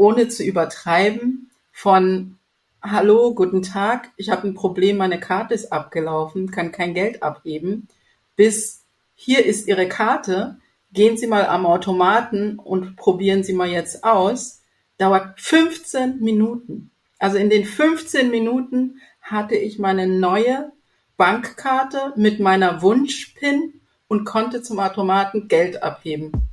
ohne zu übertreiben, von Hallo, guten Tag, ich habe ein Problem, meine Karte ist abgelaufen, kann kein Geld abheben, bis hier ist Ihre Karte, gehen Sie mal am Automaten und probieren Sie mal jetzt aus, dauert 15 Minuten. Also in den 15 Minuten hatte ich meine neue Bankkarte mit meiner Wunschpin und konnte zum Automaten Geld abheben.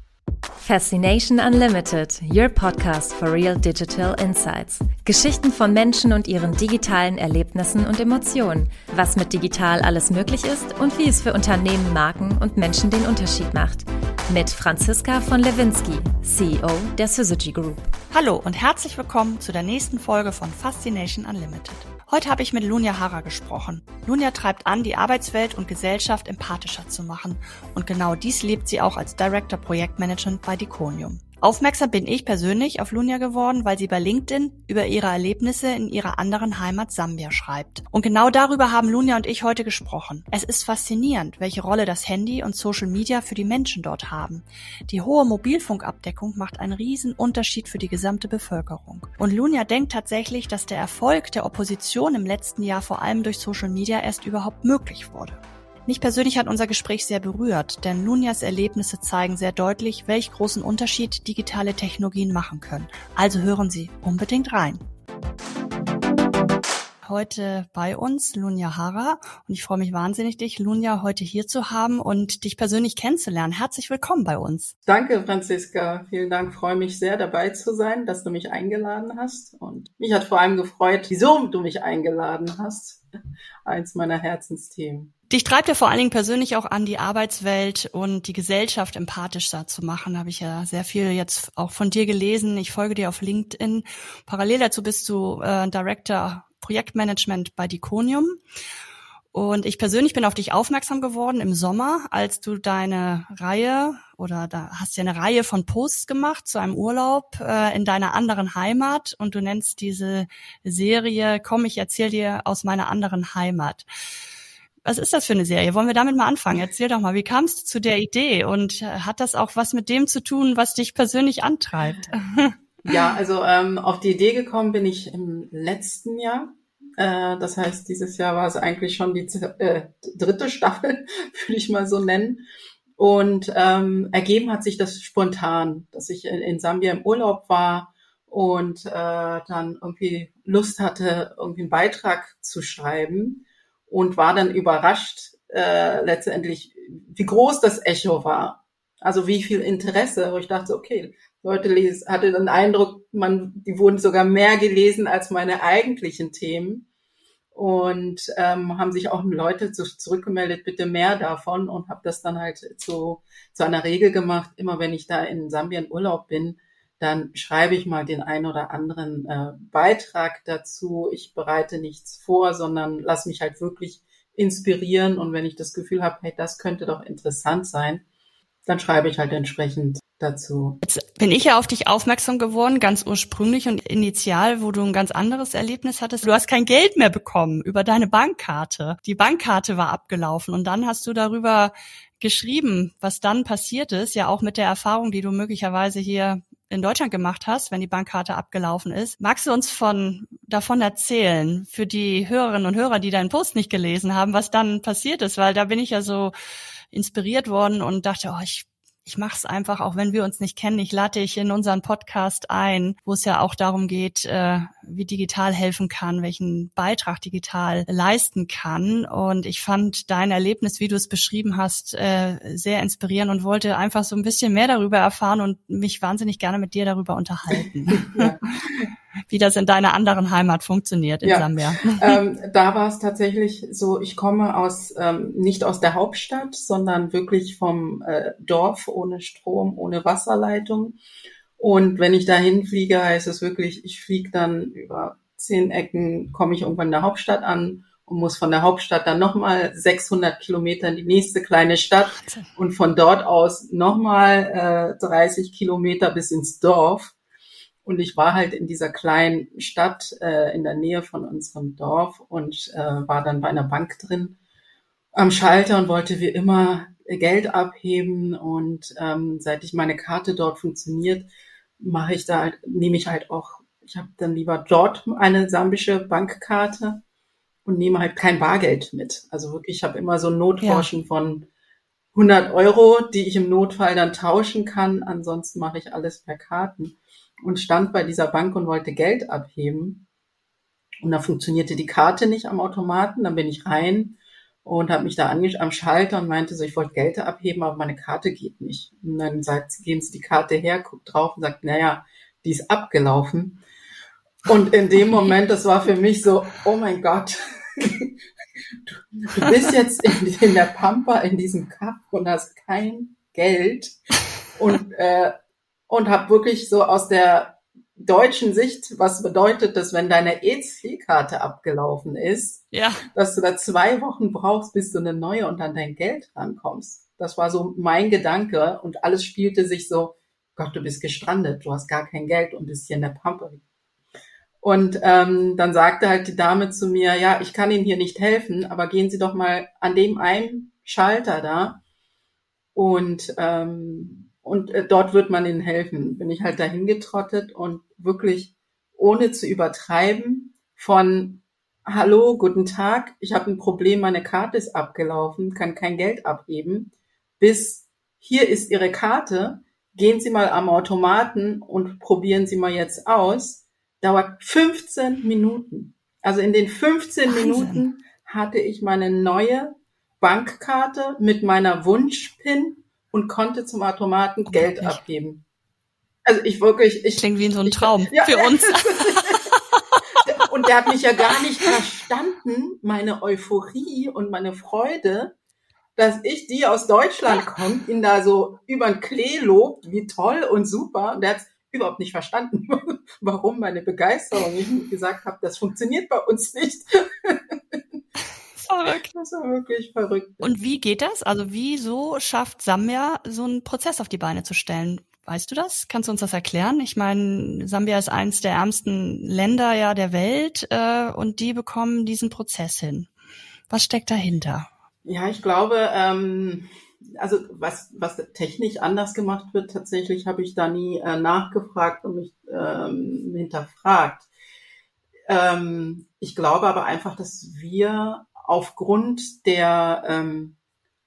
Fascination Unlimited, your podcast for real digital insights. Geschichten von Menschen und ihren digitalen Erlebnissen und Emotionen. Was mit digital alles möglich ist und wie es für Unternehmen, Marken und Menschen den Unterschied macht. Mit Franziska von Lewinsky, CEO der Syzygy Group. Hallo und herzlich willkommen zu der nächsten Folge von Fascination Unlimited. Heute habe ich mit Lunja Hara gesprochen. Lunja treibt an, die Arbeitswelt und Gesellschaft empathischer zu machen. Und genau dies lebt sie auch als Director Projektmanagement bei Diconium. Aufmerksam bin ich persönlich auf Lunja geworden, weil sie bei LinkedIn über ihre Erlebnisse in ihrer anderen Heimat Sambia schreibt. Und genau darüber haben Lunja und ich heute gesprochen. Es ist faszinierend, welche Rolle das Handy und Social Media für die Menschen dort haben. Die hohe Mobilfunkabdeckung macht einen riesen Unterschied für die gesamte Bevölkerung. Und Lunja denkt tatsächlich, dass der Erfolg der Opposition im letzten Jahr vor allem durch Social Media erst überhaupt möglich wurde. Mich persönlich hat unser Gespräch sehr berührt, denn Lunias Erlebnisse zeigen sehr deutlich, welch großen Unterschied digitale Technologien machen können. Also hören Sie unbedingt rein. Heute bei uns Lunja Hara und ich freue mich wahnsinnig, dich Lunja heute hier zu haben und dich persönlich kennenzulernen. Herzlich willkommen bei uns. Danke, Franziska. Vielen Dank. freue mich sehr dabei zu sein, dass du mich eingeladen hast und mich hat vor allem gefreut, wieso du mich eingeladen hast. Eins meiner Herzensthemen. Dich treibt ja vor allen Dingen persönlich auch an, die Arbeitswelt und die Gesellschaft empathischer zu machen. Da habe ich ja sehr viel jetzt auch von dir gelesen. Ich folge dir auf LinkedIn. Parallel dazu bist du äh, Director Projektmanagement bei Diconium. Und ich persönlich bin auf dich aufmerksam geworden im Sommer, als du deine Reihe oder da hast ja eine Reihe von Posts gemacht zu einem Urlaub äh, in deiner anderen Heimat und du nennst diese Serie Komm, ich erzähle dir aus meiner anderen Heimat. Was ist das für eine Serie? Wollen wir damit mal anfangen? Erzähl doch mal, wie kamst du zu der Idee und äh, hat das auch was mit dem zu tun, was dich persönlich antreibt? Ja, also ähm, auf die Idee gekommen bin ich im letzten Jahr. Äh, das heißt, dieses Jahr war es eigentlich schon die äh, dritte Staffel, würde ich mal so nennen. Und ähm, ergeben hat sich das spontan, dass ich in, in Sambia im Urlaub war und äh, dann irgendwie Lust hatte, irgendwie einen Beitrag zu schreiben und war dann überrascht äh, letztendlich, wie groß das Echo war. Also wie viel Interesse, wo ich dachte, okay, Leute lesen, hatte den Eindruck, man, die wurden sogar mehr gelesen als meine eigentlichen Themen und ähm, haben sich auch Leute zu, zurückgemeldet, bitte mehr davon und habe das dann halt zu, zu einer Regel gemacht, immer wenn ich da in Sambia in Urlaub bin, dann schreibe ich mal den ein oder anderen äh, Beitrag dazu. Ich bereite nichts vor, sondern lass mich halt wirklich inspirieren. Und wenn ich das Gefühl habe, hey, das könnte doch interessant sein, dann schreibe ich halt entsprechend dazu. Jetzt bin ich ja auf dich aufmerksam geworden, ganz ursprünglich und initial, wo du ein ganz anderes Erlebnis hattest. Du hast kein Geld mehr bekommen über deine Bankkarte. Die Bankkarte war abgelaufen und dann hast du darüber geschrieben, was dann passiert ist, ja auch mit der Erfahrung, die du möglicherweise hier in Deutschland gemacht hast, wenn die Bankkarte abgelaufen ist. Magst du uns von, davon erzählen, für die Hörerinnen und Hörer, die deinen Post nicht gelesen haben, was dann passiert ist? Weil da bin ich ja so inspiriert worden und dachte, oh, ich ich mache es einfach, auch wenn wir uns nicht kennen. Ich lade dich in unseren Podcast ein, wo es ja auch darum geht, äh, wie digital helfen kann, welchen Beitrag digital leisten kann. Und ich fand dein Erlebnis, wie du es beschrieben hast, äh, sehr inspirierend und wollte einfach so ein bisschen mehr darüber erfahren und mich wahnsinnig gerne mit dir darüber unterhalten. Ja. Wie das in deiner anderen Heimat funktioniert in ja, Sambia. Ähm, da war es tatsächlich so, ich komme aus ähm, nicht aus der Hauptstadt, sondern wirklich vom äh, Dorf ohne Strom, ohne Wasserleitung. Und wenn ich dahin fliege, heißt es wirklich, ich fliege dann über zehn Ecken, komme ich irgendwann in der Hauptstadt an und muss von der Hauptstadt dann nochmal 600 Kilometer in die nächste kleine Stadt und von dort aus nochmal äh, 30 Kilometer bis ins Dorf. Und ich war halt in dieser kleinen Stadt äh, in der Nähe von unserem Dorf und äh, war dann bei einer Bank drin am Schalter und wollte wie immer Geld abheben. Und ähm, seit ich meine Karte dort funktioniert, mache ich da halt, nehme ich halt auch, ich habe dann lieber dort eine sambische Bankkarte und nehme halt kein Bargeld mit. Also wirklich, ich habe immer so ein Notgroschen ja. von 100 Euro, die ich im Notfall dann tauschen kann. Ansonsten mache ich alles per Karten und stand bei dieser Bank und wollte Geld abheben. Und da funktionierte die Karte nicht am Automaten. Dann bin ich rein und habe mich da angesch am Schalter und meinte so, ich wollte Geld abheben, aber meine Karte geht nicht. Und dann sagt sie, geben Sie die Karte her, guckt drauf und sagt, naja, die ist abgelaufen. Und in dem Moment, das war für mich so, oh mein Gott, du bist jetzt in, in der Pampa in diesem Cup und hast kein Geld und äh, und habe wirklich so aus der deutschen Sicht, was bedeutet das, wenn deine EC-Karte abgelaufen ist, ja. dass du da zwei Wochen brauchst, bis du eine neue und an dein Geld rankommst. Das war so mein Gedanke und alles spielte sich so, Gott, du bist gestrandet, du hast gar kein Geld und bist hier in der Pampa. Und ähm, dann sagte halt die Dame zu mir, ja, ich kann Ihnen hier nicht helfen, aber gehen Sie doch mal an dem einen Schalter da und ähm, und äh, dort wird man Ihnen helfen. Bin ich halt dahin getrottet und wirklich ohne zu übertreiben von Hallo, guten Tag, ich habe ein Problem, meine Karte ist abgelaufen, kann kein Geld abheben, bis hier ist Ihre Karte, gehen Sie mal am Automaten und probieren Sie mal jetzt aus dauert 15 Minuten. Also in den 15 Wahnsinn. Minuten hatte ich meine neue Bankkarte mit meiner Wunschpin und konnte zum Automaten oh, Geld nicht. abgeben. Also ich wirklich, ich klingt wie so ein Traum ich, ja, für uns. und der hat mich ja gar nicht verstanden, meine Euphorie und meine Freude, dass ich, die aus Deutschland kommt, ihn da so über den Klee lobt, wie toll und super. Und der hat überhaupt nicht verstanden, warum meine Begeisterung. Ich gesagt habe, das funktioniert bei uns nicht. Verrückt. Das war wirklich verrückt. Und wie geht das? Also wieso schafft Sambia so einen Prozess auf die Beine zu stellen? Weißt du das? Kannst du uns das erklären? Ich meine, Sambia ist eines der ärmsten Länder ja der Welt äh, und die bekommen diesen Prozess hin. Was steckt dahinter? Ja, ich glaube, ähm, also was, was technisch anders gemacht wird, tatsächlich habe ich da nie äh, nachgefragt und mich ähm, hinterfragt. Ähm, ich glaube aber einfach, dass wir aufgrund der ähm,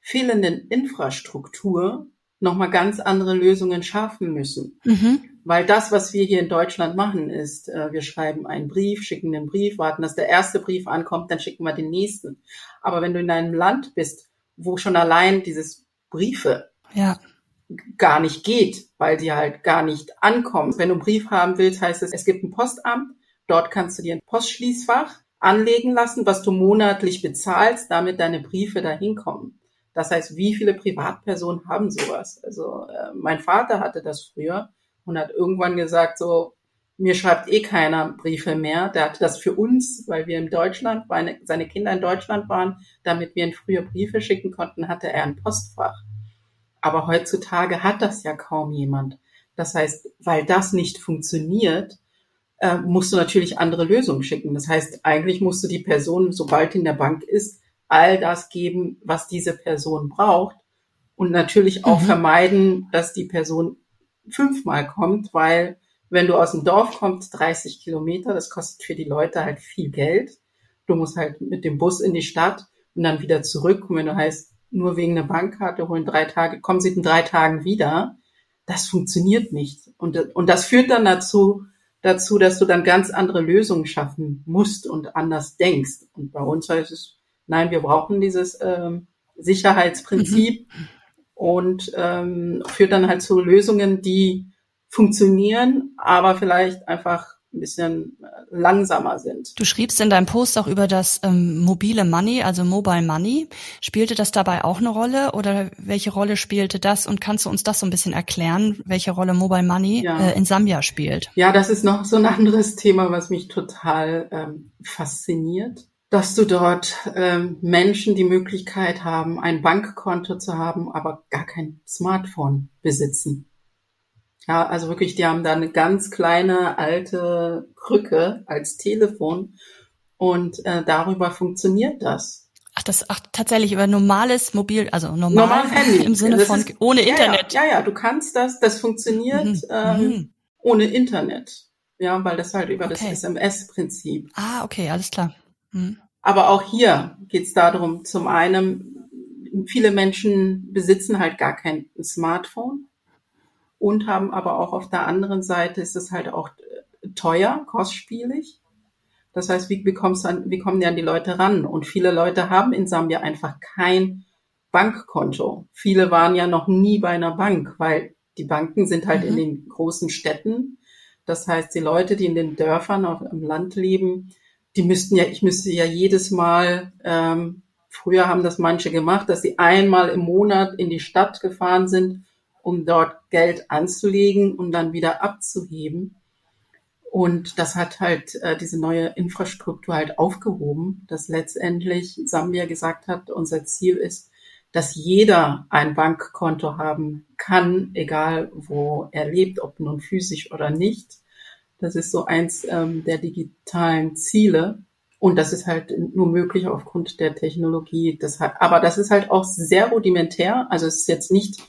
fehlenden Infrastruktur nochmal ganz andere Lösungen schaffen müssen. Mhm. Weil das, was wir hier in Deutschland machen, ist, äh, wir schreiben einen Brief, schicken den Brief, warten, dass der erste Brief ankommt, dann schicken wir den nächsten. Aber wenn du in einem Land bist, wo schon allein dieses Briefe ja. gar nicht geht, weil die halt gar nicht ankommen. Wenn du einen Brief haben willst, heißt es, es gibt ein Postamt, dort kannst du dir ein Postschließfach anlegen lassen, was du monatlich bezahlst, damit deine Briefe dahin kommen. Das heißt, wie viele Privatpersonen haben sowas? Also äh, mein Vater hatte das früher und hat irgendwann gesagt, so mir schreibt eh keiner Briefe mehr. Der hatte das für uns, weil wir in Deutschland, weil seine Kinder in Deutschland waren, damit wir ihn früher Briefe schicken konnten, hatte er ein Postfach. Aber heutzutage hat das ja kaum jemand. Das heißt, weil das nicht funktioniert, äh, musst du natürlich andere Lösungen schicken. Das heißt, eigentlich musst du die Person, sobald in der Bank ist, all das geben, was diese Person braucht und natürlich auch mhm. vermeiden, dass die Person fünfmal kommt, weil wenn du aus dem Dorf kommst, 30 Kilometer, das kostet für die Leute halt viel Geld. Du musst halt mit dem Bus in die Stadt und dann wieder zurück. Und wenn du heißt, nur wegen einer Bankkarte holen drei Tage, kommen sie in drei Tagen wieder, das funktioniert nicht. Und, und das führt dann dazu, dazu, dass du dann ganz andere Lösungen schaffen musst und anders denkst. Und bei uns heißt es, nein, wir brauchen dieses ähm, Sicherheitsprinzip mhm. und ähm, führt dann halt zu Lösungen, die funktionieren, aber vielleicht einfach ein bisschen äh, langsamer sind. Du schriebst in deinem Post auch über das ähm, mobile Money, also Mobile Money. Spielte das dabei auch eine Rolle oder welche Rolle spielte das? Und kannst du uns das so ein bisschen erklären, welche Rolle Mobile Money ja. äh, in Sambia spielt? Ja, das ist noch so ein anderes Thema, was mich total ähm, fasziniert. Dass du dort ähm, Menschen die Möglichkeit haben, ein Bankkonto zu haben, aber gar kein Smartphone besitzen. Ja, also wirklich, die haben da eine ganz kleine alte Krücke als Telefon und äh, darüber funktioniert das. Ach, das ach, tatsächlich über normales Mobil, also normal, normal Handy. im Sinne das von ist, ohne Internet. Ja, ja, ja, du kannst das, das funktioniert. Mhm. Ähm, mhm. ohne Internet. Ja, weil das halt über okay. das SMS-Prinzip. Ah, okay, alles klar. Hm. Aber auch hier geht es darum, zum einen, viele Menschen besitzen halt gar kein Smartphone und haben aber auch auf der anderen Seite ist es halt auch äh, teuer, kostspielig. Das heißt, wie, wie, kommst an, wie kommen die an die Leute ran? Und viele Leute haben in Sambia einfach kein Bankkonto. Viele waren ja noch nie bei einer Bank, weil die Banken sind halt mhm. in den großen Städten. Das heißt, die Leute, die in den Dörfern auf im Land leben, die müssten ja, ich müsste ja jedes Mal, ähm, früher haben das manche gemacht, dass sie einmal im Monat in die Stadt gefahren sind, um dort Geld anzulegen und dann wieder abzuheben. Und das hat halt äh, diese neue Infrastruktur halt aufgehoben, dass letztendlich Sambia gesagt hat, unser Ziel ist, dass jeder ein Bankkonto haben kann, egal wo er lebt, ob nun physisch oder nicht. Das ist so eins ähm, der digitalen Ziele. Und das ist halt nur möglich aufgrund der Technologie. Das hat, aber das ist halt auch sehr rudimentär. Also es ist jetzt nicht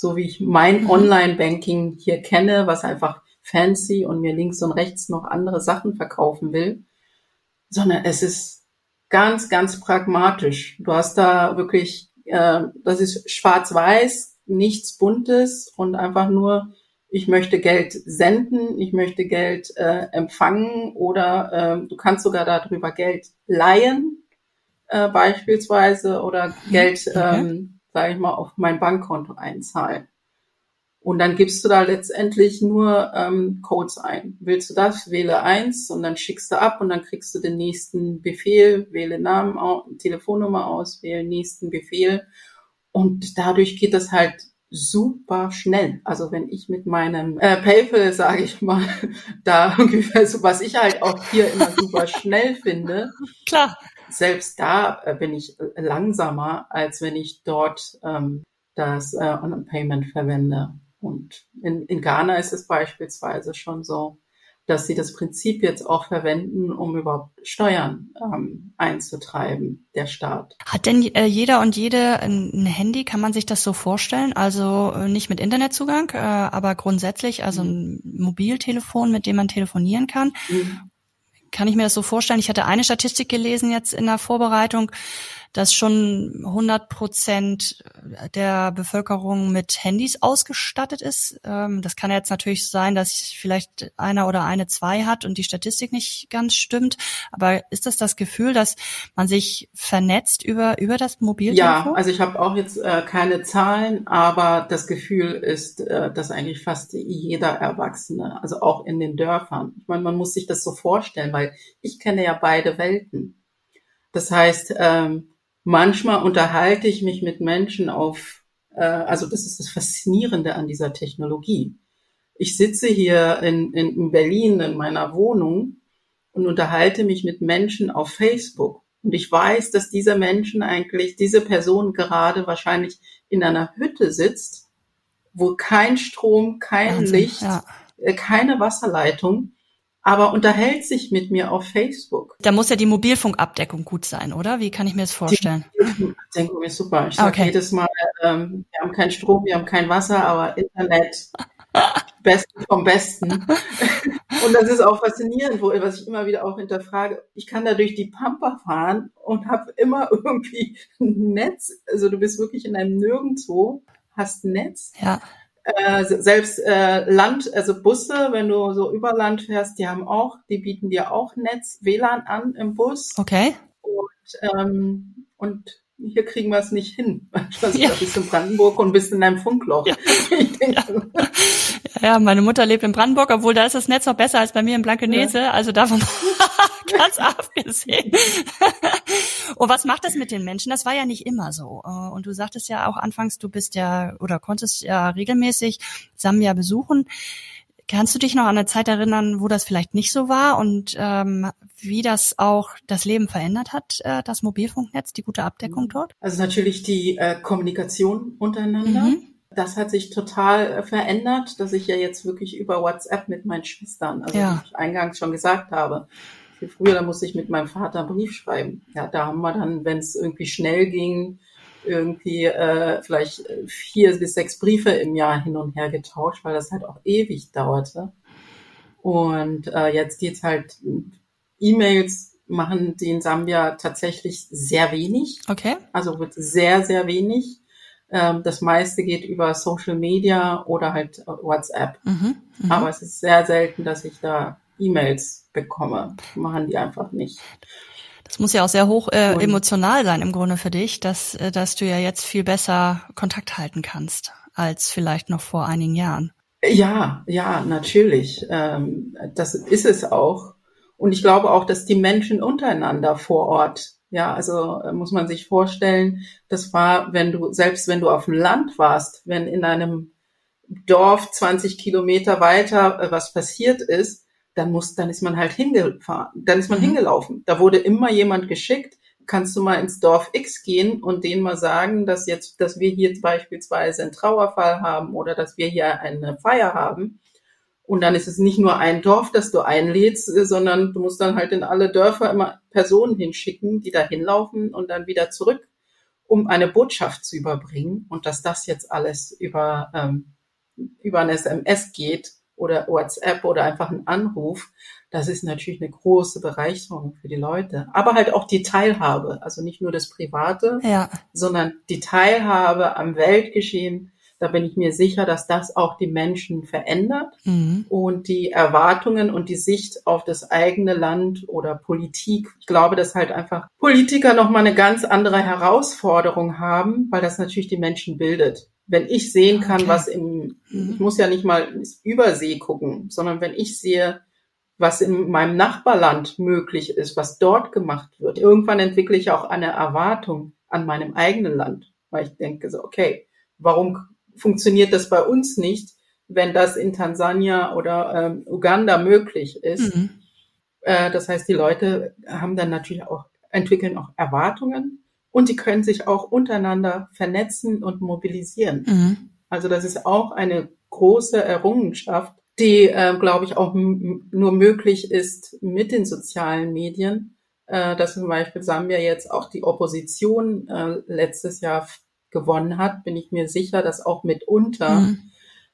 so, wie ich mein mhm. Online-Banking hier kenne, was einfach fancy und mir links und rechts noch andere Sachen verkaufen will, sondern es ist ganz, ganz pragmatisch. Du hast da wirklich, äh, das ist schwarz-weiß, nichts Buntes und einfach nur, ich möchte Geld senden, ich möchte Geld äh, empfangen oder äh, du kannst sogar darüber Geld leihen, äh, beispielsweise, oder Geld, okay. ähm, sage ich mal, auf mein Bankkonto einzahlen. Und dann gibst du da letztendlich nur ähm, Codes ein. Willst du das, wähle eins und dann schickst du ab und dann kriegst du den nächsten Befehl, wähle Namen, Telefonnummer aus, wähle nächsten Befehl. Und dadurch geht das halt super schnell. Also wenn ich mit meinem äh, PayPal, sage ich mal, da ungefähr so, was ich halt auch hier immer super schnell finde. Klar. Selbst da äh, bin ich äh, langsamer, als wenn ich dort ähm, das äh, On-Payment verwende. Und in, in Ghana ist es beispielsweise schon so, dass sie das Prinzip jetzt auch verwenden, um überhaupt Steuern ähm, einzutreiben, der Staat. Hat denn äh, jeder und jede ein, Handy? Kann man sich das so vorstellen? Also äh, nicht mit Internetzugang, äh, aber grundsätzlich also ein Mobiltelefon, mit dem man telefonieren kann. Mhm. Kann ich mir das so vorstellen? Ich hatte eine Statistik gelesen jetzt in der Vorbereitung dass schon 100 Prozent der Bevölkerung mit Handys ausgestattet ist. Ähm, das kann jetzt natürlich sein, dass vielleicht einer oder eine zwei hat und die Statistik nicht ganz stimmt. Aber ist das das Gefühl, dass man sich vernetzt über, über das Mobiltelefon? Ja, also ich habe auch jetzt äh, keine Zahlen, aber das Gefühl ist, äh, dass eigentlich fast jeder Erwachsene, also auch in den Dörfern, ich meine, man muss sich das so vorstellen, weil ich kenne ja beide Welten. Das heißt, ähm, manchmal unterhalte ich mich mit Menschen auf, äh, also das ist das Faszinierende an dieser Technologie. Ich sitze hier in, in, in Berlin in meiner Wohnung und unterhalte mich mit Menschen auf Facebook. Und ich weiß, dass diese Menschen eigentlich, diese Person gerade wahrscheinlich in einer Hütte sitzt, wo kein Strom, kein Wahnsinn, Licht, ja. Äh, keine Wasserleitung aber unterhält sich mit mir auf Facebook. Da muss ja die Mobilfunkabdeckung gut sein, oder? Wie kann ich mir das vorstellen? Die Mobilfunkabdeckung ist super. Ich sage okay. jedes Mal, ähm, wir haben keinen Strom, wir haben kein Wasser, aber Internet, Besten vom Besten. und das ist auch faszinierend, wo, was ich immer wieder auch hinterfrage. Ich kann da durch die Pampa fahren und habe immer irgendwie ein Netz. Also du bist wirklich in einem Nirgendwo, hast ein Netz. Ja. Äh, selbst äh, Land, also Busse, wenn du so über Land fährst, die haben auch, die bieten dir auch Netz, WLAN an im Bus. Okay. Und, ähm, und hier kriegen wir es nicht hin. Also ja. bist in Brandenburg und bist in einem Funkloch. Ja. ja. ja. meine Mutter lebt in Brandenburg, obwohl da ist das Netz noch besser als bei mir in Blankenese. Also davon ganz abgesehen. und was macht das mit den Menschen? Das war ja nicht immer so. Äh, und du sagtest ja auch anfangs, du bist ja oder konntest ja regelmäßig Sambia besuchen. Kannst du dich noch an eine Zeit erinnern, wo das vielleicht nicht so war und ähm, wie das auch das Leben verändert hat, äh, das Mobilfunknetz, die gute Abdeckung dort? Also natürlich die äh, Kommunikation untereinander. Mhm. Das hat sich total äh, verändert, dass ich ja jetzt wirklich über WhatsApp mit meinen Schwestern, also ja. wie ich eingangs schon gesagt habe, viel früher, da musste ich mit meinem Vater einen Brief schreiben. Ja, da haben wir dann, wenn es irgendwie schnell ging, irgendwie äh, vielleicht vier bis sechs Briefe im Jahr hin und her getauscht, weil das halt auch ewig dauerte. Und äh, jetzt geht's halt, E-Mails machen die in Sambia tatsächlich sehr wenig. Okay. Also wird sehr, sehr wenig. Ähm, das meiste geht über Social Media oder halt WhatsApp. Mhm, mh. Aber es ist sehr selten, dass ich da E-Mails bekomme. Machen die einfach nicht. Das muss ja auch sehr hoch äh, emotional sein im Grunde für dich, dass, äh, dass du ja jetzt viel besser Kontakt halten kannst als vielleicht noch vor einigen Jahren. Ja, ja, natürlich. Ähm, das ist es auch. Und ich glaube auch, dass die Menschen untereinander vor Ort, ja, also äh, muss man sich vorstellen, das war, wenn du, selbst wenn du auf dem Land warst, wenn in einem Dorf 20 Kilometer weiter äh, was passiert ist, dann muss, dann ist man halt hingefahren, dann ist man mhm. hingelaufen. Da wurde immer jemand geschickt, kannst du mal ins Dorf X gehen und denen mal sagen, dass jetzt, dass wir hier beispielsweise einen Trauerfall haben oder dass wir hier eine Feier haben. Und dann ist es nicht nur ein Dorf, das du einlädst, sondern du musst dann halt in alle Dörfer immer Personen hinschicken, die da hinlaufen und dann wieder zurück, um eine Botschaft zu überbringen. Und dass das jetzt alles über, ähm, über ein SMS geht oder WhatsApp oder einfach ein Anruf, das ist natürlich eine große Bereicherung für die Leute. Aber halt auch die Teilhabe, also nicht nur das Private, ja. sondern die Teilhabe am Weltgeschehen. Da bin ich mir sicher, dass das auch die Menschen verändert mhm. und die Erwartungen und die Sicht auf das eigene Land oder Politik. Ich glaube, dass halt einfach Politiker nochmal eine ganz andere Herausforderung haben, weil das natürlich die Menschen bildet wenn ich sehen kann, okay. was im, mhm. ich muss ja nicht mal Übersee gucken, sondern wenn ich sehe, was in meinem Nachbarland möglich ist, was dort gemacht wird. Irgendwann entwickle ich auch eine Erwartung an meinem eigenen Land, weil ich denke so, okay, warum funktioniert das bei uns nicht, wenn das in Tansania oder ähm, Uganda möglich ist? Mhm. Äh, das heißt, die Leute haben dann natürlich auch, entwickeln auch Erwartungen und die können sich auch untereinander vernetzen und mobilisieren. Mhm. Also das ist auch eine große Errungenschaft, die, äh, glaube ich, auch nur möglich ist mit den sozialen Medien, äh, dass zum Beispiel Sambia jetzt auch die Opposition äh, letztes Jahr gewonnen hat, bin ich mir sicher, dass auch mitunter mhm.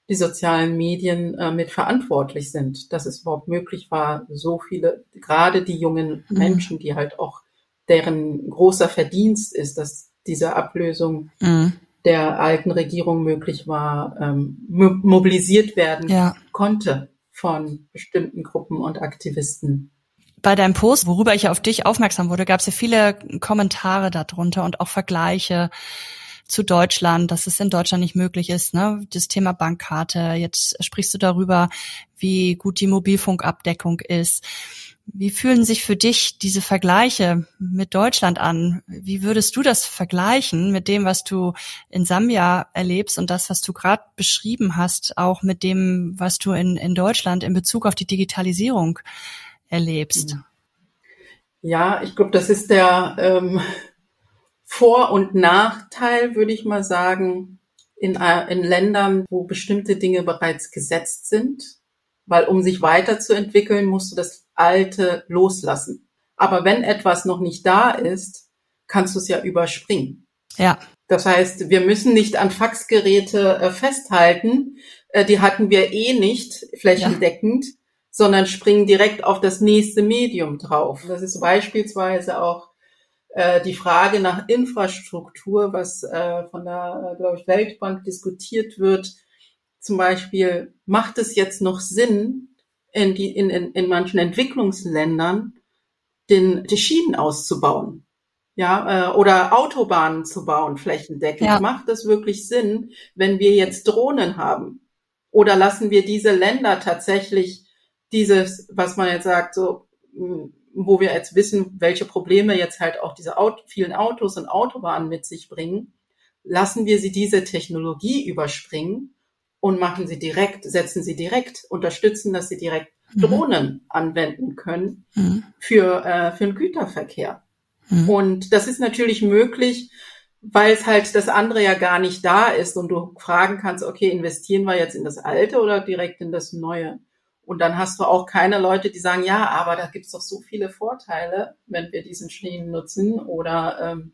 die sozialen Medien äh, mit verantwortlich sind, dass es überhaupt möglich war, so viele, gerade die jungen mhm. Menschen, die halt auch deren großer Verdienst ist, dass diese Ablösung mhm der alten Regierung möglich war, ähm, mobilisiert werden ja. konnte von bestimmten Gruppen und Aktivisten. Bei deinem Post, worüber ich auf dich aufmerksam wurde, gab es ja viele Kommentare darunter und auch Vergleiche zu Deutschland, dass es in Deutschland nicht möglich ist. Ne? Das Thema Bankkarte, jetzt sprichst du darüber, wie gut die Mobilfunkabdeckung ist. Wie fühlen sich für dich diese Vergleiche mit Deutschland an? Wie würdest du das vergleichen mit dem, was du in Sambia erlebst und das, was du gerade beschrieben hast, auch mit dem, was du in, in Deutschland in Bezug auf die Digitalisierung erlebst? Ja, ich glaube, das ist der ähm, Vor- und Nachteil, würde ich mal sagen, in, äh, in Ländern, wo bestimmte Dinge bereits gesetzt sind. Weil um sich weiterzuentwickeln, musst du das Alte loslassen. Aber wenn etwas noch nicht da ist, kannst du es ja überspringen. Ja. Das heißt, wir müssen nicht an Faxgeräte äh, festhalten. Äh, die hatten wir eh nicht flächendeckend, ja. sondern springen direkt auf das nächste Medium drauf. Das ist beispielsweise auch äh, die Frage nach Infrastruktur, was von der, glaube ich, Weltbank diskutiert wird. Zum Beispiel, macht es jetzt noch Sinn, in, die, in, in, in manchen Entwicklungsländern den, die Schienen auszubauen. Ja, äh, oder Autobahnen zu bauen, flächendeckend. Ja. Macht es wirklich Sinn, wenn wir jetzt Drohnen haben? Oder lassen wir diese Länder tatsächlich dieses, was man jetzt sagt, so, hm, wo wir jetzt wissen, welche Probleme jetzt halt auch diese Auto, vielen Autos und Autobahnen mit sich bringen, lassen wir sie diese Technologie überspringen und machen sie direkt, setzen sie direkt, unterstützen, dass sie direkt mhm. Drohnen anwenden können mhm. für, äh, für den Güterverkehr. Mhm. Und das ist natürlich möglich, weil es halt das andere ja gar nicht da ist und du fragen kannst, okay, investieren wir jetzt in das Alte oder direkt in das Neue? Und dann hast du auch keine Leute, die sagen, ja, aber da gibt's doch so viele Vorteile, wenn wir diesen Schienen nutzen oder ähm,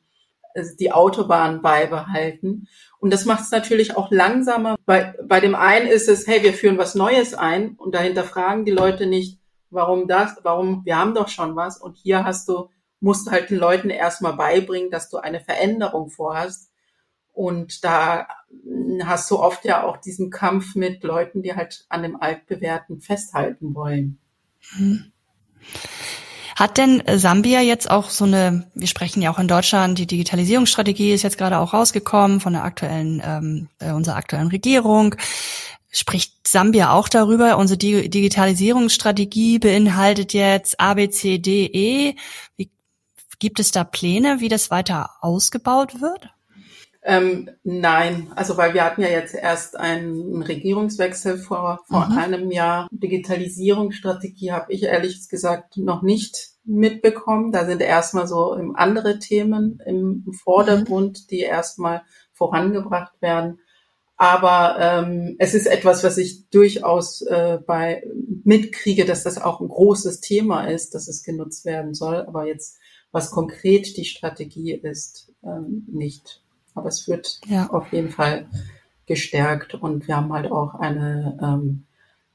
die Autobahn beibehalten. Und das macht es natürlich auch langsamer. Bei, bei dem einen ist es, hey, wir führen was Neues ein und dahinter fragen die Leute nicht, warum das, warum, wir haben doch schon was. Und hier hast du, musst du halt den Leuten erstmal beibringen, dass du eine Veränderung vorhast. Und da hast du oft ja auch diesen Kampf mit Leuten, die halt an dem Altbewährten festhalten wollen. Mhm. Hat denn Sambia jetzt auch so eine, wir sprechen ja auch in Deutschland, die Digitalisierungsstrategie ist jetzt gerade auch rausgekommen von der aktuellen, ähm, äh, unserer aktuellen Regierung. Spricht Sambia auch darüber? Unsere Digitalisierungsstrategie beinhaltet jetzt A, B, C, D, E. Wie, gibt es da Pläne, wie das weiter ausgebaut wird? Ähm, nein, also weil wir hatten ja jetzt erst einen Regierungswechsel vor, vor mhm. einem Jahr. Digitalisierungsstrategie habe ich ehrlich gesagt noch nicht mitbekommen. Da sind erstmal so andere Themen im Vordergrund, mhm. die erstmal vorangebracht werden. Aber ähm, es ist etwas, was ich durchaus äh, bei mitkriege, dass das auch ein großes Thema ist, dass es genutzt werden soll. Aber jetzt, was konkret die Strategie ist, ähm, nicht. Aber es wird ja. auf jeden Fall gestärkt und wir haben halt auch eine ähm,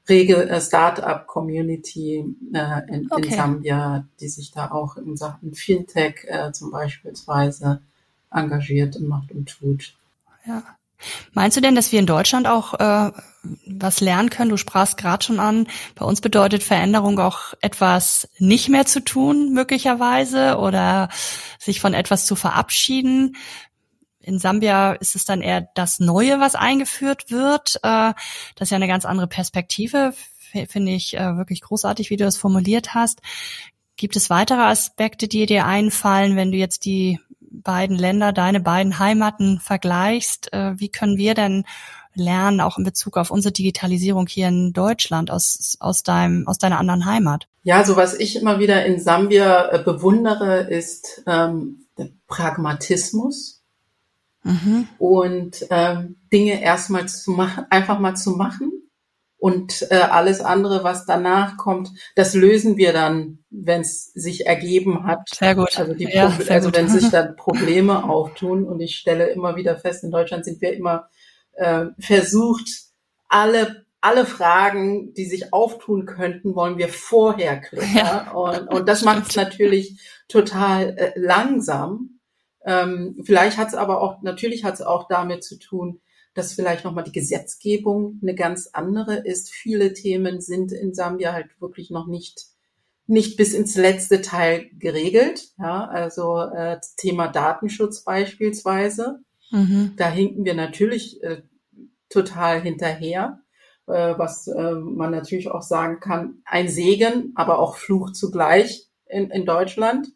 rege äh, Start-up-Community äh, in, okay. in Sambia, die sich da auch in Sachen Fintech äh, zum Beispielsweise engagiert und macht und tut. Ja. Meinst du denn, dass wir in Deutschland auch äh, was lernen können? Du sprachst gerade schon an, bei uns bedeutet Veränderung auch etwas nicht mehr zu tun, möglicherweise, oder sich von etwas zu verabschieden. In Sambia ist es dann eher das Neue, was eingeführt wird. Äh, das ist ja eine ganz andere Perspektive, finde ich äh, wirklich großartig, wie du das formuliert hast. Gibt es weitere Aspekte, die dir einfallen, wenn du jetzt die beiden Länder, deine beiden Heimaten vergleichst? Äh, wie können wir denn lernen, auch in Bezug auf unsere Digitalisierung hier in Deutschland aus, aus deinem, aus deiner anderen Heimat? Ja, so was ich immer wieder in Sambia bewundere, ist ähm, der Pragmatismus mhm. und ähm, Dinge erstmal zu machen, einfach mal zu machen und äh, alles andere, was danach kommt, das lösen wir dann, wenn es sich ergeben hat. Sehr gut. Also, die ja, also wenn sich dann Probleme auftun und ich stelle immer wieder fest, in Deutschland sind wir immer äh, versucht, alle alle Fragen, die sich auftun könnten, wollen wir vorher klären. Ja, und, und das macht es natürlich total äh, langsam. Ähm, vielleicht hat es aber auch, natürlich hat es auch damit zu tun, dass vielleicht nochmal die Gesetzgebung eine ganz andere ist. Viele Themen sind in Sambia halt wirklich noch nicht nicht bis ins letzte Teil geregelt. Ja, also äh, Thema Datenschutz beispielsweise. Mhm. Da hinken wir natürlich äh, total hinterher, äh, was äh, man natürlich auch sagen kann, ein Segen, aber auch Fluch zugleich in, in Deutschland.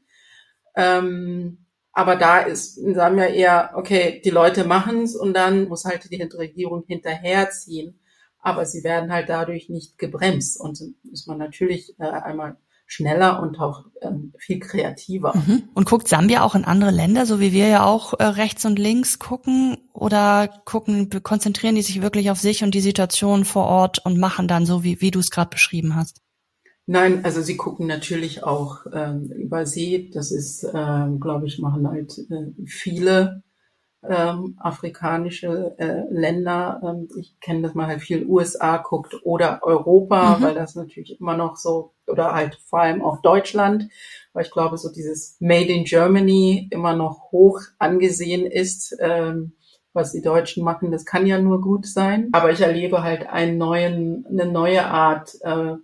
Ähm, aber da ist, sagen wir eher, okay, die Leute machen's und dann muss halt die Regierung hinterherziehen. Aber sie werden halt dadurch nicht gebremst. Und ist man natürlich äh, einmal schneller und auch ähm, viel kreativer. Mhm. Und guckt Sambia auch in andere Länder, so wie wir ja auch äh, rechts und links gucken? Oder gucken, konzentrieren die sich wirklich auf sich und die Situation vor Ort und machen dann so, wie, wie du es gerade beschrieben hast? Nein, also sie gucken natürlich auch ähm, über See. Das ist, ähm, glaube ich, machen halt äh, viele ähm, afrikanische äh, Länder. Ähm, ich kenne das mal halt viel USA guckt oder Europa, mhm. weil das natürlich immer noch so, oder halt vor allem auch Deutschland, weil ich glaube, so dieses Made in Germany immer noch hoch angesehen ist. Ähm, was die Deutschen machen, das kann ja nur gut sein. Aber ich erlebe halt einen neuen, eine neue Art äh,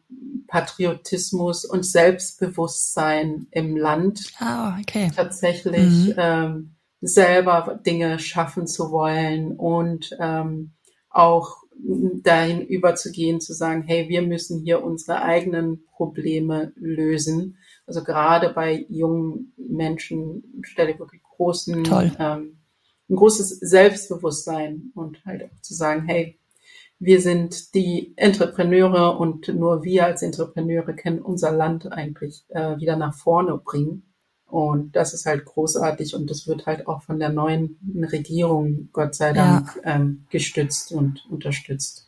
Patriotismus und Selbstbewusstsein im Land. Ah, oh, okay. Tatsächlich mhm. ähm, selber Dinge schaffen zu wollen und ähm, auch dahin überzugehen, zu sagen, hey, wir müssen hier unsere eigenen Probleme lösen. Also gerade bei jungen Menschen stelle ich wirklich großen ähm, ein großes Selbstbewusstsein und halt auch zu sagen, hey, wir sind die Entrepreneure und nur wir als Entrepreneure können unser Land eigentlich äh, wieder nach vorne bringen. Und das ist halt großartig und das wird halt auch von der neuen Regierung, Gott sei Dank, ja. ähm, gestützt und unterstützt.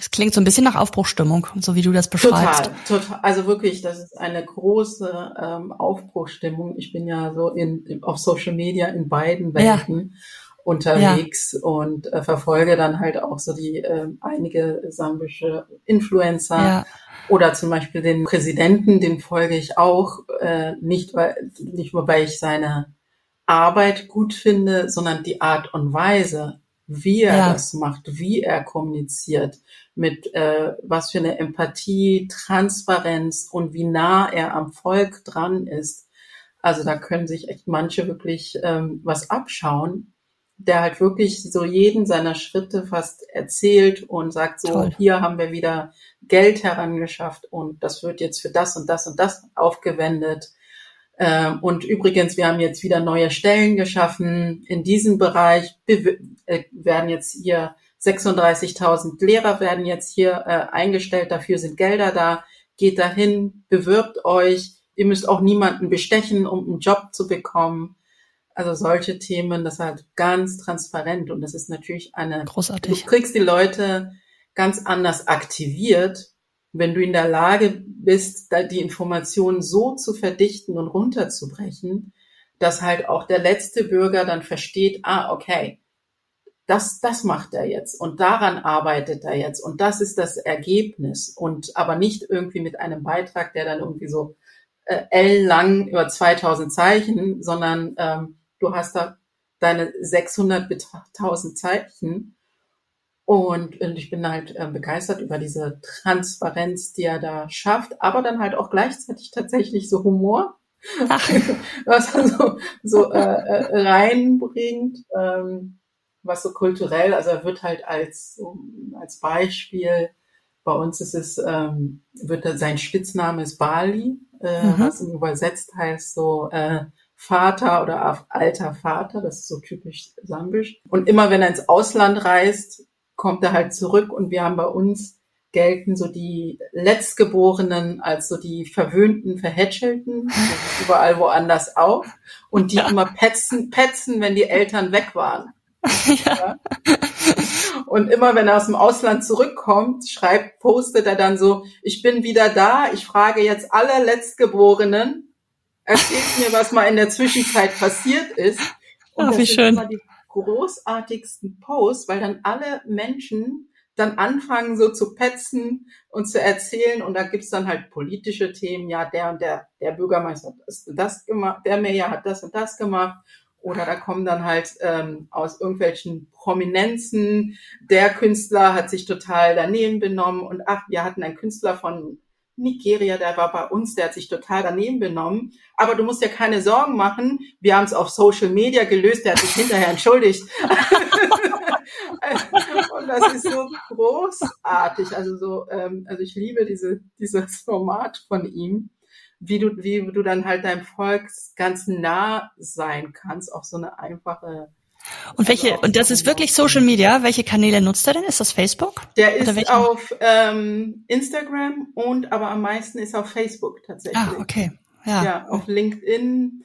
Es klingt so ein bisschen nach Aufbruchstimmung, so wie du das beschreibst. Total, total. Also wirklich, das ist eine große ähm, Aufbruchstimmung. Ich bin ja so in, auf Social Media in beiden Welten. Ja unterwegs ja. und äh, verfolge dann halt auch so die äh, einige sambische Influencer ja. oder zum Beispiel den Präsidenten, den folge ich auch äh, nicht weil nicht nur weil ich seine Arbeit gut finde, sondern die Art und Weise, wie er ja. das macht, wie er kommuniziert, mit äh, was für eine Empathie, Transparenz und wie nah er am Volk dran ist. Also da können sich echt manche wirklich ähm, was abschauen der halt wirklich so jeden seiner Schritte fast erzählt und sagt so, Toll. hier haben wir wieder Geld herangeschafft und das wird jetzt für das und das und das aufgewendet. Ähm, und übrigens, wir haben jetzt wieder neue Stellen geschaffen in diesem Bereich, äh, werden jetzt hier 36.000 Lehrer werden jetzt hier äh, eingestellt, dafür sind Gelder da. Geht dahin, bewirbt euch. Ihr müsst auch niemanden bestechen, um einen Job zu bekommen. Also solche Themen, das ist halt ganz transparent und das ist natürlich eine. Großartig. Du kriegst die Leute ganz anders aktiviert, wenn du in der Lage bist, die Informationen so zu verdichten und runterzubrechen, dass halt auch der letzte Bürger dann versteht, ah, okay, das, das macht er jetzt und daran arbeitet er jetzt und das ist das Ergebnis und aber nicht irgendwie mit einem Beitrag, der dann irgendwie so äh, L lang über 2000 Zeichen, sondern ähm, du hast da deine 600 bis 1000 Zeichen. Und, und ich bin halt äh, begeistert über diese Transparenz, die er da schafft, aber dann halt auch gleichzeitig tatsächlich so Humor, was er so, so äh, äh, reinbringt, ähm, was so kulturell, also er wird halt als, als Beispiel, bei uns ist es, ähm, wird er, sein Spitzname ist Bali, äh, mhm. was übersetzt heißt so, äh, Vater oder alter Vater, das ist so typisch sambisch. Und immer wenn er ins Ausland reist, kommt er halt zurück und wir haben bei uns gelten so die Letztgeborenen als so die verwöhnten, verhätschelten, überall woanders auch und die ja. immer petzen, petzen, wenn die Eltern weg waren. Ja. Und immer wenn er aus dem Ausland zurückkommt, schreibt, postet er dann so, ich bin wieder da, ich frage jetzt alle Letztgeborenen, erzählt mir, was mal in der Zwischenzeit passiert ist. Und Ach, wie schön. immer die großartigsten Posts, weil dann alle Menschen dann anfangen so zu petzen und zu erzählen. Und da gibt's dann halt politische Themen, ja, der und der, der Bürgermeister hat das, das gemacht, der Mayor hat das und das gemacht. Oder da kommen dann halt ähm, aus irgendwelchen Prominenzen, der Künstler hat sich total daneben benommen. Und ach, wir hatten einen Künstler von Nigeria, der war bei uns, der hat sich total daneben benommen. Aber du musst ja keine Sorgen machen. Wir haben es auf Social Media gelöst, der hat sich hinterher entschuldigt. und das ist so großartig. Also so, ähm, also ich liebe diese, dieses Format von ihm, wie du, wie du dann halt deinem Volk ganz nah sein kannst auf so eine einfache und welche, also und das ist wirklich Social Media. Welche Kanäle nutzt er denn? Ist das Facebook? Der ist auf ähm, Instagram und aber am meisten ist auf Facebook tatsächlich. Ah, okay. Ja. ja auf LinkedIn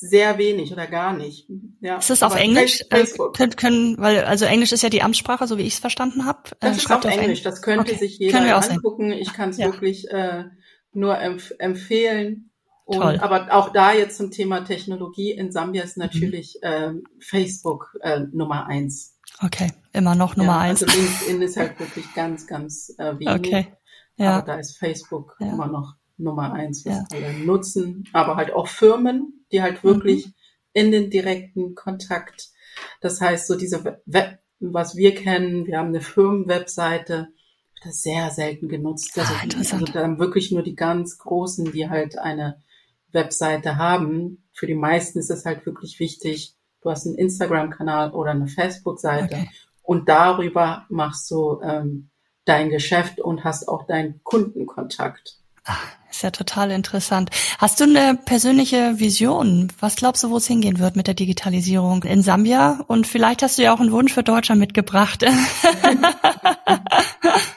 sehr wenig oder gar nicht. Ja, ist das auf Englisch? Äh, Facebook. Können, können, weil also Englisch ist ja die Amtssprache, so wie ich es verstanden habe. Das äh, ist auf, auf Englisch. Das könnte okay. sich jeder angucken. Ich kann es ja. wirklich äh, nur empf empfehlen. Und, Toll. Aber auch da jetzt zum Thema Technologie in Sambia ist natürlich mhm. ähm, Facebook äh, Nummer eins. Okay, immer noch Nummer ja, eins. Also LinkedIn ist halt wirklich ganz, ganz äh, wenig. Okay. Ja. Aber da ist Facebook ja. immer noch Nummer eins, was ja. alle nutzen. Aber halt auch Firmen, die halt wirklich mhm. in den direkten Kontakt. Das heißt, so diese Web, was wir kennen, wir haben eine Firmenwebseite, das sehr selten genutzt. Also, ah, also dann wirklich nur die ganz großen, die halt eine Webseite haben. Für die meisten ist es halt wirklich wichtig, du hast einen Instagram-Kanal oder eine Facebook-Seite okay. und darüber machst du ähm, dein Geschäft und hast auch deinen Kundenkontakt. Ach, ist ja total interessant. Hast du eine persönliche Vision? Was glaubst du, wo es hingehen wird mit der Digitalisierung in Sambia? Und vielleicht hast du ja auch einen Wunsch für Deutschland mitgebracht.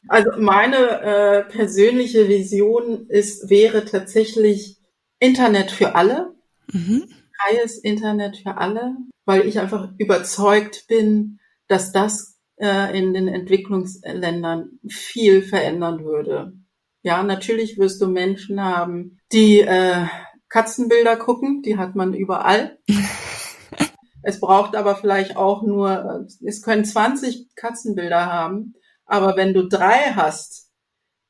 also meine äh, persönliche Vision ist, wäre tatsächlich Internet für alle, mhm. freies Internet für alle, weil ich einfach überzeugt bin, dass das äh, in den Entwicklungsländern viel verändern würde. Ja, natürlich wirst du Menschen haben, die äh, Katzenbilder gucken, die hat man überall. es braucht aber vielleicht auch nur, es können 20 Katzenbilder haben, aber wenn du drei hast,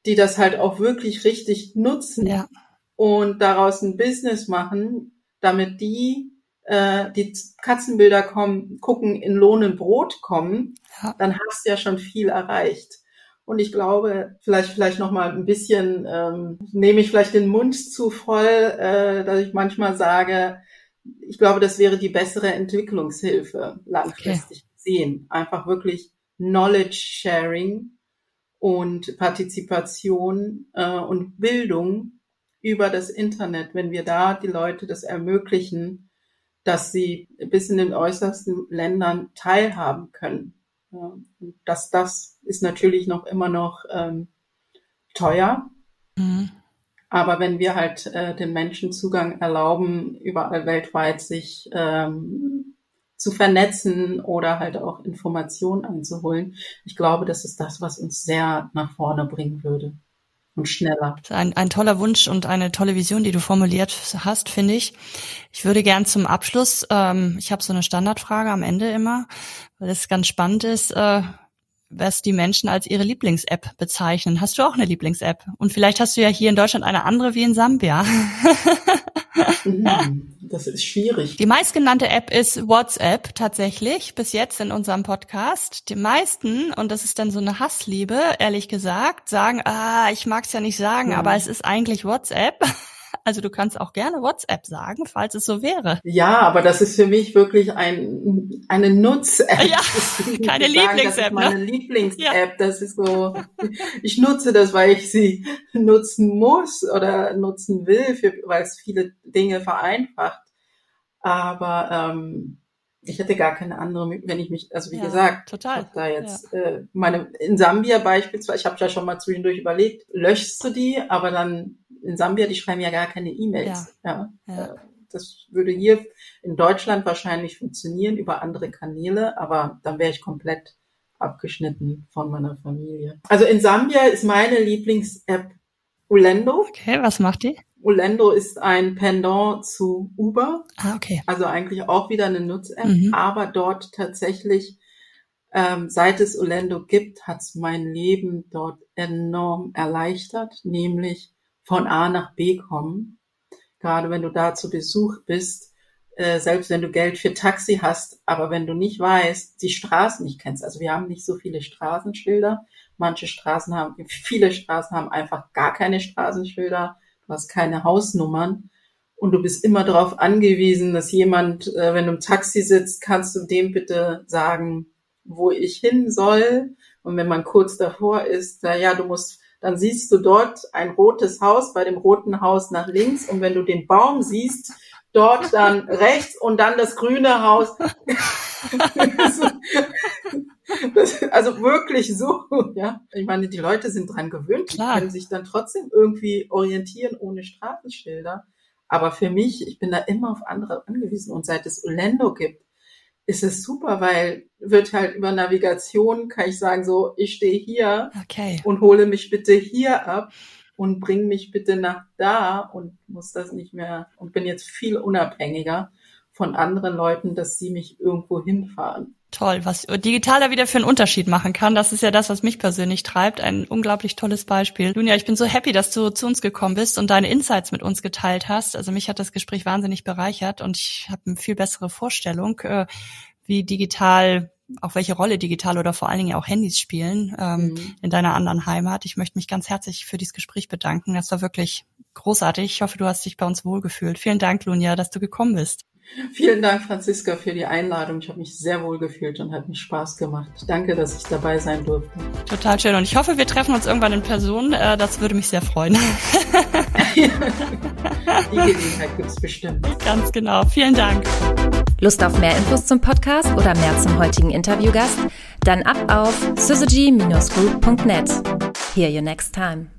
die das halt auch wirklich richtig nutzen ja. Und daraus ein Business machen, damit die äh, die Katzenbilder kommen, gucken, in Lohn und Brot kommen, ja. dann hast du ja schon viel erreicht. Und ich glaube, vielleicht vielleicht noch mal ein bisschen ähm, nehme ich vielleicht den Mund zu voll, äh, dass ich manchmal sage, ich glaube, das wäre die bessere Entwicklungshilfe langfristig okay. gesehen. Einfach wirklich Knowledge Sharing und Partizipation äh, und Bildung über das Internet. Wenn wir da die Leute das ermöglichen, dass sie bis in den äußersten Ländern teilhaben können. Ja, dass das ist natürlich noch immer noch ähm, teuer. Mhm. Aber wenn wir halt äh, den Menschen Zugang erlauben, überall weltweit sich ähm, zu vernetzen oder halt auch Informationen einzuholen, ich glaube, das ist das, was uns sehr nach vorne bringen würde und schneller. Ein, ein toller Wunsch und eine tolle Vision, die du formuliert hast, finde ich. Ich würde gern zum Abschluss, ähm, ich habe so eine Standardfrage am Ende immer, weil es ganz spannend ist, äh, was die Menschen als ihre Lieblings-App bezeichnen. Hast du auch eine Lieblings-App? Und vielleicht hast du ja hier in Deutschland eine andere wie in Sambia. Hm, das ist schwierig. Die meistgenannte App ist WhatsApp tatsächlich, bis jetzt in unserem Podcast. Die meisten, und das ist dann so eine Hassliebe, ehrlich gesagt, sagen, ah, ich mag es ja nicht sagen, ja. aber es ist eigentlich WhatsApp. Also du kannst auch gerne WhatsApp sagen, falls es so wäre. Ja, aber das ist für mich wirklich ein, eine Nutz-App. Ja, keine Lieblings-App. Das ist meine ne? Lieblings-App. Das ist so, ich nutze das, weil ich sie nutzen muss oder nutzen will, für, weil es viele Dinge vereinfacht. Aber ähm, ich hätte gar keine andere, wenn ich mich, also wie ja, gesagt, total. da jetzt ja. äh, meine in Sambia beispielsweise, ich habe ja schon mal zwischendurch überlegt, löschst du die, aber dann in Sambia, die schreiben ja gar keine E-Mails. Ja. ja. ja. Äh, das würde hier in Deutschland wahrscheinlich funktionieren über andere Kanäle, aber dann wäre ich komplett abgeschnitten von meiner Familie. Also in Sambia ist meine Lieblings-App Ulendo. Okay, was macht die? Ulendo ist ein Pendant zu Uber. Ah, okay. Also eigentlich auch wieder eine Nutz-App, mhm. aber dort tatsächlich, ähm, seit es Ulendo gibt, hat es mein Leben dort enorm erleichtert, nämlich von A nach B kommen. Gerade wenn du da zu Besuch bist, äh, selbst wenn du Geld für Taxi hast, aber wenn du nicht weißt, die Straßen nicht kennst. Also wir haben nicht so viele Straßenschilder. Manche Straßen haben, viele Straßen haben einfach gar keine Straßenschilder. Du hast keine Hausnummern. Und du bist immer darauf angewiesen, dass jemand, äh, wenn du im Taxi sitzt, kannst du dem bitte sagen, wo ich hin soll. Und wenn man kurz davor ist, na ja, du musst dann siehst du dort ein rotes Haus, bei dem roten Haus nach links und wenn du den Baum siehst, dort dann rechts und dann das grüne Haus. das, also wirklich so, ja. Ich meine, die Leute sind dran gewöhnt, Klar. können sich dann trotzdem irgendwie orientieren ohne Straßenschilder. Aber für mich, ich bin da immer auf andere angewiesen. Und seit es Orlando gibt, ist es super, weil wird halt über Navigation, kann ich sagen, so, ich stehe hier okay. und hole mich bitte hier ab und bring mich bitte nach da und muss das nicht mehr und bin jetzt viel unabhängiger von anderen Leuten, dass sie mich irgendwo hinfahren. Toll, was digital da wieder für einen Unterschied machen kann. Das ist ja das, was mich persönlich treibt. Ein unglaublich tolles Beispiel. Lunja, ich bin so happy, dass du zu uns gekommen bist und deine Insights mit uns geteilt hast. Also mich hat das Gespräch wahnsinnig bereichert und ich habe eine viel bessere Vorstellung, äh, wie digital auch welche Rolle digital oder vor allen Dingen auch Handys spielen ähm, mhm. in deiner anderen Heimat. Ich möchte mich ganz herzlich für dieses Gespräch bedanken. Das war wirklich großartig. Ich hoffe, du hast dich bei uns wohlgefühlt. Vielen Dank, Lunja, dass du gekommen bist. Vielen Dank, Franziska, für die Einladung. Ich habe mich sehr wohl gefühlt und hat mich Spaß gemacht. Danke, dass ich dabei sein durfte. Total schön. Und ich hoffe, wir treffen uns irgendwann in Person. Äh, das würde mich sehr freuen. die Gelegenheit gibt es bestimmt. Ganz genau. Vielen Dank. Lust auf mehr Infos zum Podcast oder mehr zum heutigen Interviewgast? Dann ab auf syzygy-group.net. Hear you next time.